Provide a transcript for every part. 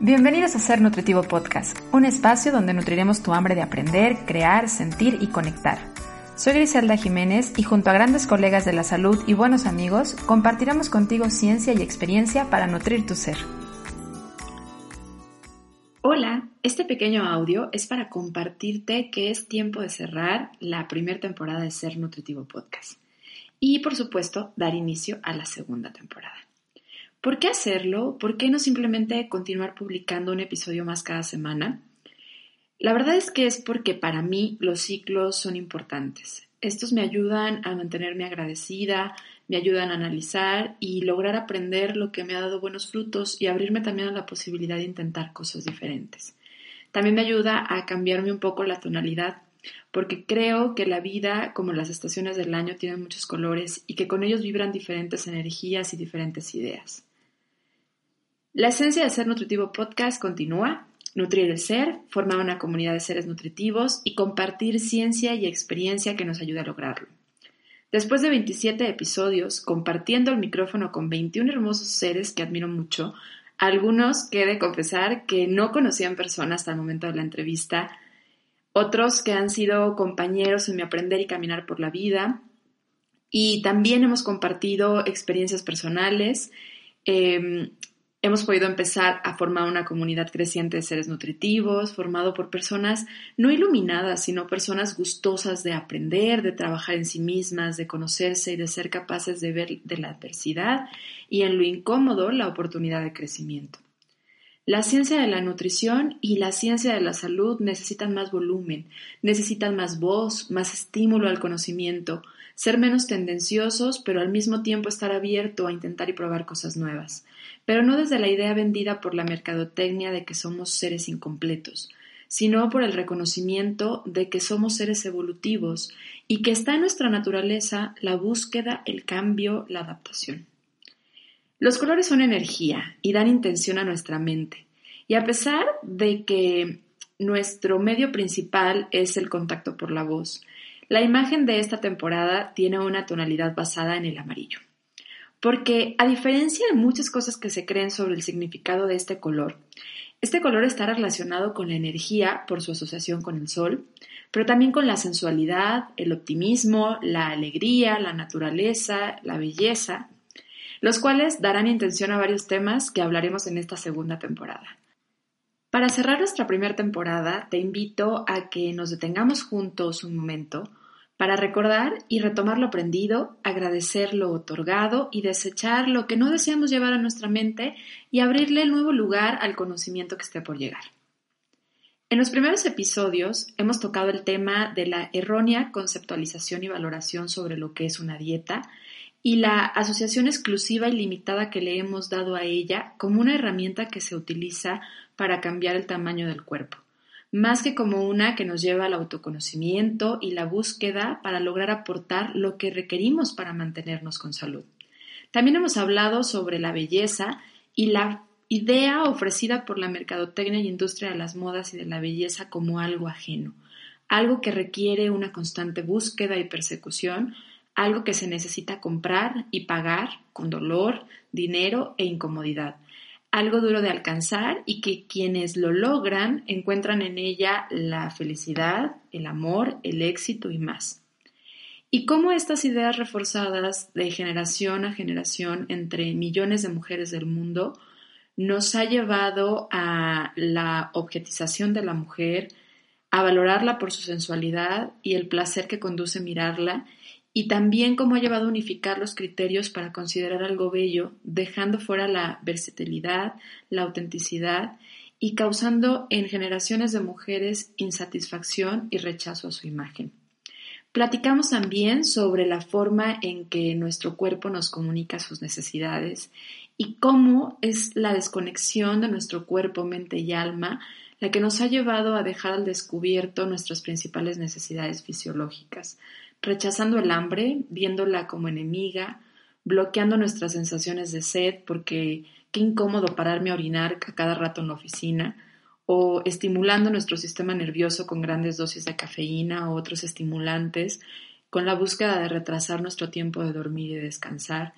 Bienvenidos a Ser Nutritivo Podcast, un espacio donde nutriremos tu hambre de aprender, crear, sentir y conectar. Soy Griselda Jiménez y junto a grandes colegas de la salud y buenos amigos, compartiremos contigo ciencia y experiencia para nutrir tu ser. Hola, este pequeño audio es para compartirte que es tiempo de cerrar la primera temporada de Ser Nutritivo Podcast y por supuesto dar inicio a la segunda temporada. ¿Por qué hacerlo? ¿Por qué no simplemente continuar publicando un episodio más cada semana? La verdad es que es porque para mí los ciclos son importantes. Estos me ayudan a mantenerme agradecida, me ayudan a analizar y lograr aprender lo que me ha dado buenos frutos y abrirme también a la posibilidad de intentar cosas diferentes. También me ayuda a cambiarme un poco la tonalidad, porque creo que la vida, como las estaciones del año, tienen muchos colores y que con ellos vibran diferentes energías y diferentes ideas. La esencia de Ser Nutritivo Podcast continúa. Nutrir el ser, formar una comunidad de seres nutritivos y compartir ciencia y experiencia que nos ayude a lograrlo. Después de 27 episodios, compartiendo el micrófono con 21 hermosos seres que admiro mucho, algunos que he de confesar que no conocía en persona hasta el momento de la entrevista, otros que han sido compañeros en mi aprender y caminar por la vida, y también hemos compartido experiencias personales, eh, Hemos podido empezar a formar una comunidad creciente de seres nutritivos, formado por personas no iluminadas, sino personas gustosas de aprender, de trabajar en sí mismas, de conocerse y de ser capaces de ver de la adversidad y en lo incómodo la oportunidad de crecimiento. La ciencia de la nutrición y la ciencia de la salud necesitan más volumen, necesitan más voz, más estímulo al conocimiento, ser menos tendenciosos, pero al mismo tiempo estar abierto a intentar y probar cosas nuevas pero no desde la idea vendida por la mercadotecnia de que somos seres incompletos, sino por el reconocimiento de que somos seres evolutivos y que está en nuestra naturaleza la búsqueda, el cambio, la adaptación. Los colores son energía y dan intención a nuestra mente. Y a pesar de que nuestro medio principal es el contacto por la voz, la imagen de esta temporada tiene una tonalidad basada en el amarillo. Porque a diferencia de muchas cosas que se creen sobre el significado de este color, este color está relacionado con la energía por su asociación con el sol, pero también con la sensualidad, el optimismo, la alegría, la naturaleza, la belleza, los cuales darán intención a varios temas que hablaremos en esta segunda temporada. Para cerrar nuestra primera temporada, te invito a que nos detengamos juntos un momento para recordar y retomar lo aprendido, agradecer lo otorgado y desechar lo que no deseamos llevar a nuestra mente y abrirle el nuevo lugar al conocimiento que esté por llegar. En los primeros episodios hemos tocado el tema de la errónea conceptualización y valoración sobre lo que es una dieta y la asociación exclusiva y limitada que le hemos dado a ella como una herramienta que se utiliza para cambiar el tamaño del cuerpo más que como una que nos lleva al autoconocimiento y la búsqueda para lograr aportar lo que requerimos para mantenernos con salud. También hemos hablado sobre la belleza y la idea ofrecida por la mercadotecnia y industria de las modas y de la belleza como algo ajeno, algo que requiere una constante búsqueda y persecución, algo que se necesita comprar y pagar con dolor, dinero e incomodidad algo duro de alcanzar y que quienes lo logran encuentran en ella la felicidad, el amor, el éxito y más. Y cómo estas ideas reforzadas de generación a generación entre millones de mujeres del mundo nos ha llevado a la objetización de la mujer, a valorarla por su sensualidad y el placer que conduce mirarla y también cómo ha llevado a unificar los criterios para considerar algo bello, dejando fuera la versatilidad, la autenticidad y causando en generaciones de mujeres insatisfacción y rechazo a su imagen. Platicamos también sobre la forma en que nuestro cuerpo nos comunica sus necesidades y cómo es la desconexión de nuestro cuerpo, mente y alma la que nos ha llevado a dejar al descubierto nuestras principales necesidades fisiológicas, rechazando el hambre, viéndola como enemiga, bloqueando nuestras sensaciones de sed porque qué incómodo pararme a orinar a cada rato en la oficina, o estimulando nuestro sistema nervioso con grandes dosis de cafeína o otros estimulantes, con la búsqueda de retrasar nuestro tiempo de dormir y descansar,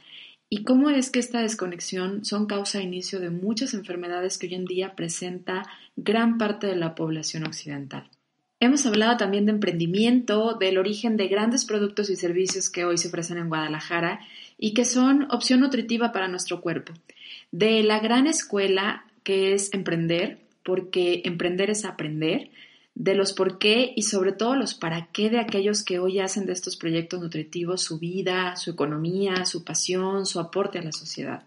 y cómo es que esta desconexión son causa e inicio de muchas enfermedades que hoy en día presenta gran parte de la población occidental. Hemos hablado también de emprendimiento, del origen de grandes productos y servicios que hoy se ofrecen en Guadalajara y que son opción nutritiva para nuestro cuerpo, de la gran escuela que es emprender, porque emprender es aprender, de los por qué y sobre todo los para qué de aquellos que hoy hacen de estos proyectos nutritivos su vida, su economía, su pasión, su aporte a la sociedad.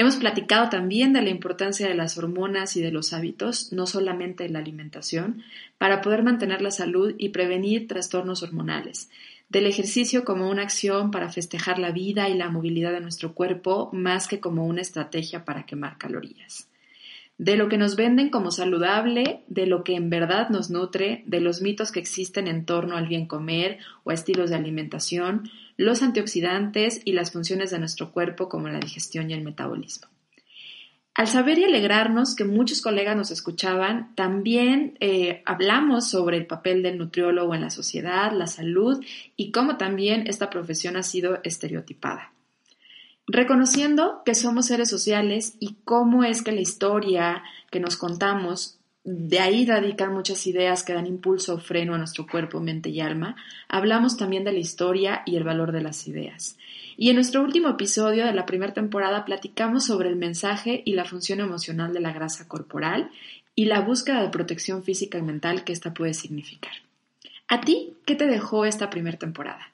Hemos platicado también de la importancia de las hormonas y de los hábitos, no solamente de la alimentación, para poder mantener la salud y prevenir trastornos hormonales, del ejercicio como una acción para festejar la vida y la movilidad de nuestro cuerpo más que como una estrategia para quemar calorías de lo que nos venden como saludable, de lo que en verdad nos nutre, de los mitos que existen en torno al bien comer o a estilos de alimentación, los antioxidantes y las funciones de nuestro cuerpo como la digestión y el metabolismo. Al saber y alegrarnos que muchos colegas nos escuchaban, también eh, hablamos sobre el papel del nutriólogo en la sociedad, la salud y cómo también esta profesión ha sido estereotipada. Reconociendo que somos seres sociales y cómo es que la historia que nos contamos, de ahí radican muchas ideas que dan impulso o freno a nuestro cuerpo, mente y alma, hablamos también de la historia y el valor de las ideas. Y en nuestro último episodio de la primera temporada platicamos sobre el mensaje y la función emocional de la grasa corporal y la búsqueda de protección física y mental que esta puede significar. ¿A ti qué te dejó esta primera temporada?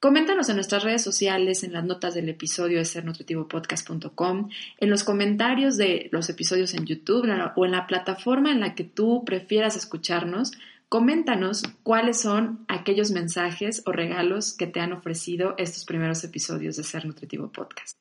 Coméntanos en nuestras redes sociales, en las notas del episodio de sernutritivopodcast.com, en los comentarios de los episodios en YouTube o en la plataforma en la que tú prefieras escucharnos. Coméntanos cuáles son aquellos mensajes o regalos que te han ofrecido estos primeros episodios de Ser Nutritivo Podcast.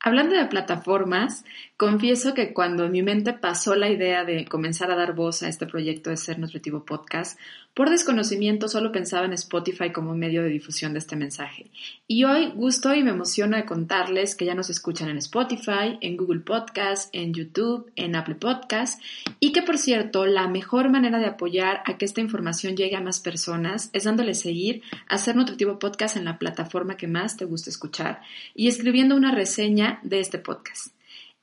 Hablando de plataformas, confieso que cuando en mi mente pasó la idea de comenzar a dar voz a este proyecto de Ser Nutritivo Podcast, por desconocimiento solo pensaba en Spotify como medio de difusión de este mensaje. Y hoy gusto y me emociona de contarles que ya nos escuchan en Spotify, en Google Podcast, en YouTube, en Apple Podcast y que por cierto la mejor manera de apoyar a que esta información llegue a más personas es dándole seguir a Ser Nutritivo Podcast en la plataforma que más te gusta escuchar y escribiendo una reseña de este podcast.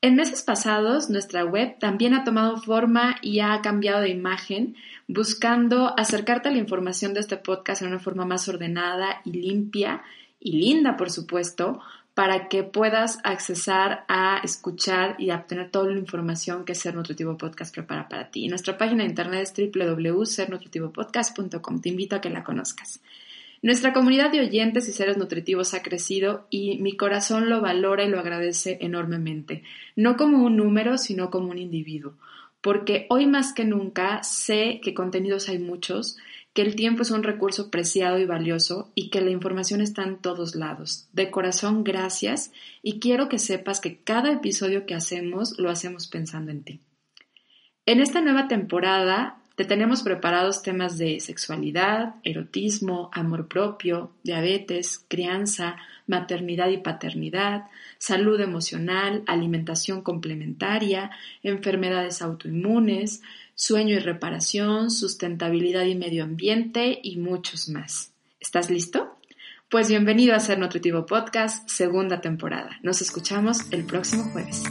En meses pasados, nuestra web también ha tomado forma y ha cambiado de imagen, buscando acercarte a la información de este podcast en una forma más ordenada y limpia y linda, por supuesto, para que puedas accesar a escuchar y obtener toda la información que Ser Nutritivo Podcast prepara para ti. nuestra página de internet es www.sernutritivopodcast.com. Te invito a que la conozcas. Nuestra comunidad de oyentes y seres nutritivos ha crecido y mi corazón lo valora y lo agradece enormemente, no como un número, sino como un individuo, porque hoy más que nunca sé que contenidos hay muchos, que el tiempo es un recurso preciado y valioso y que la información está en todos lados. De corazón, gracias y quiero que sepas que cada episodio que hacemos lo hacemos pensando en ti. En esta nueva temporada te tenemos preparados temas de sexualidad, erotismo, amor propio, diabetes, crianza, maternidad y paternidad, salud emocional, alimentación complementaria, enfermedades autoinmunes, sueño y reparación, sustentabilidad y medio ambiente y muchos más. ¿Estás listo? Pues bienvenido a Ser Nutritivo Podcast, segunda temporada. Nos escuchamos el próximo jueves.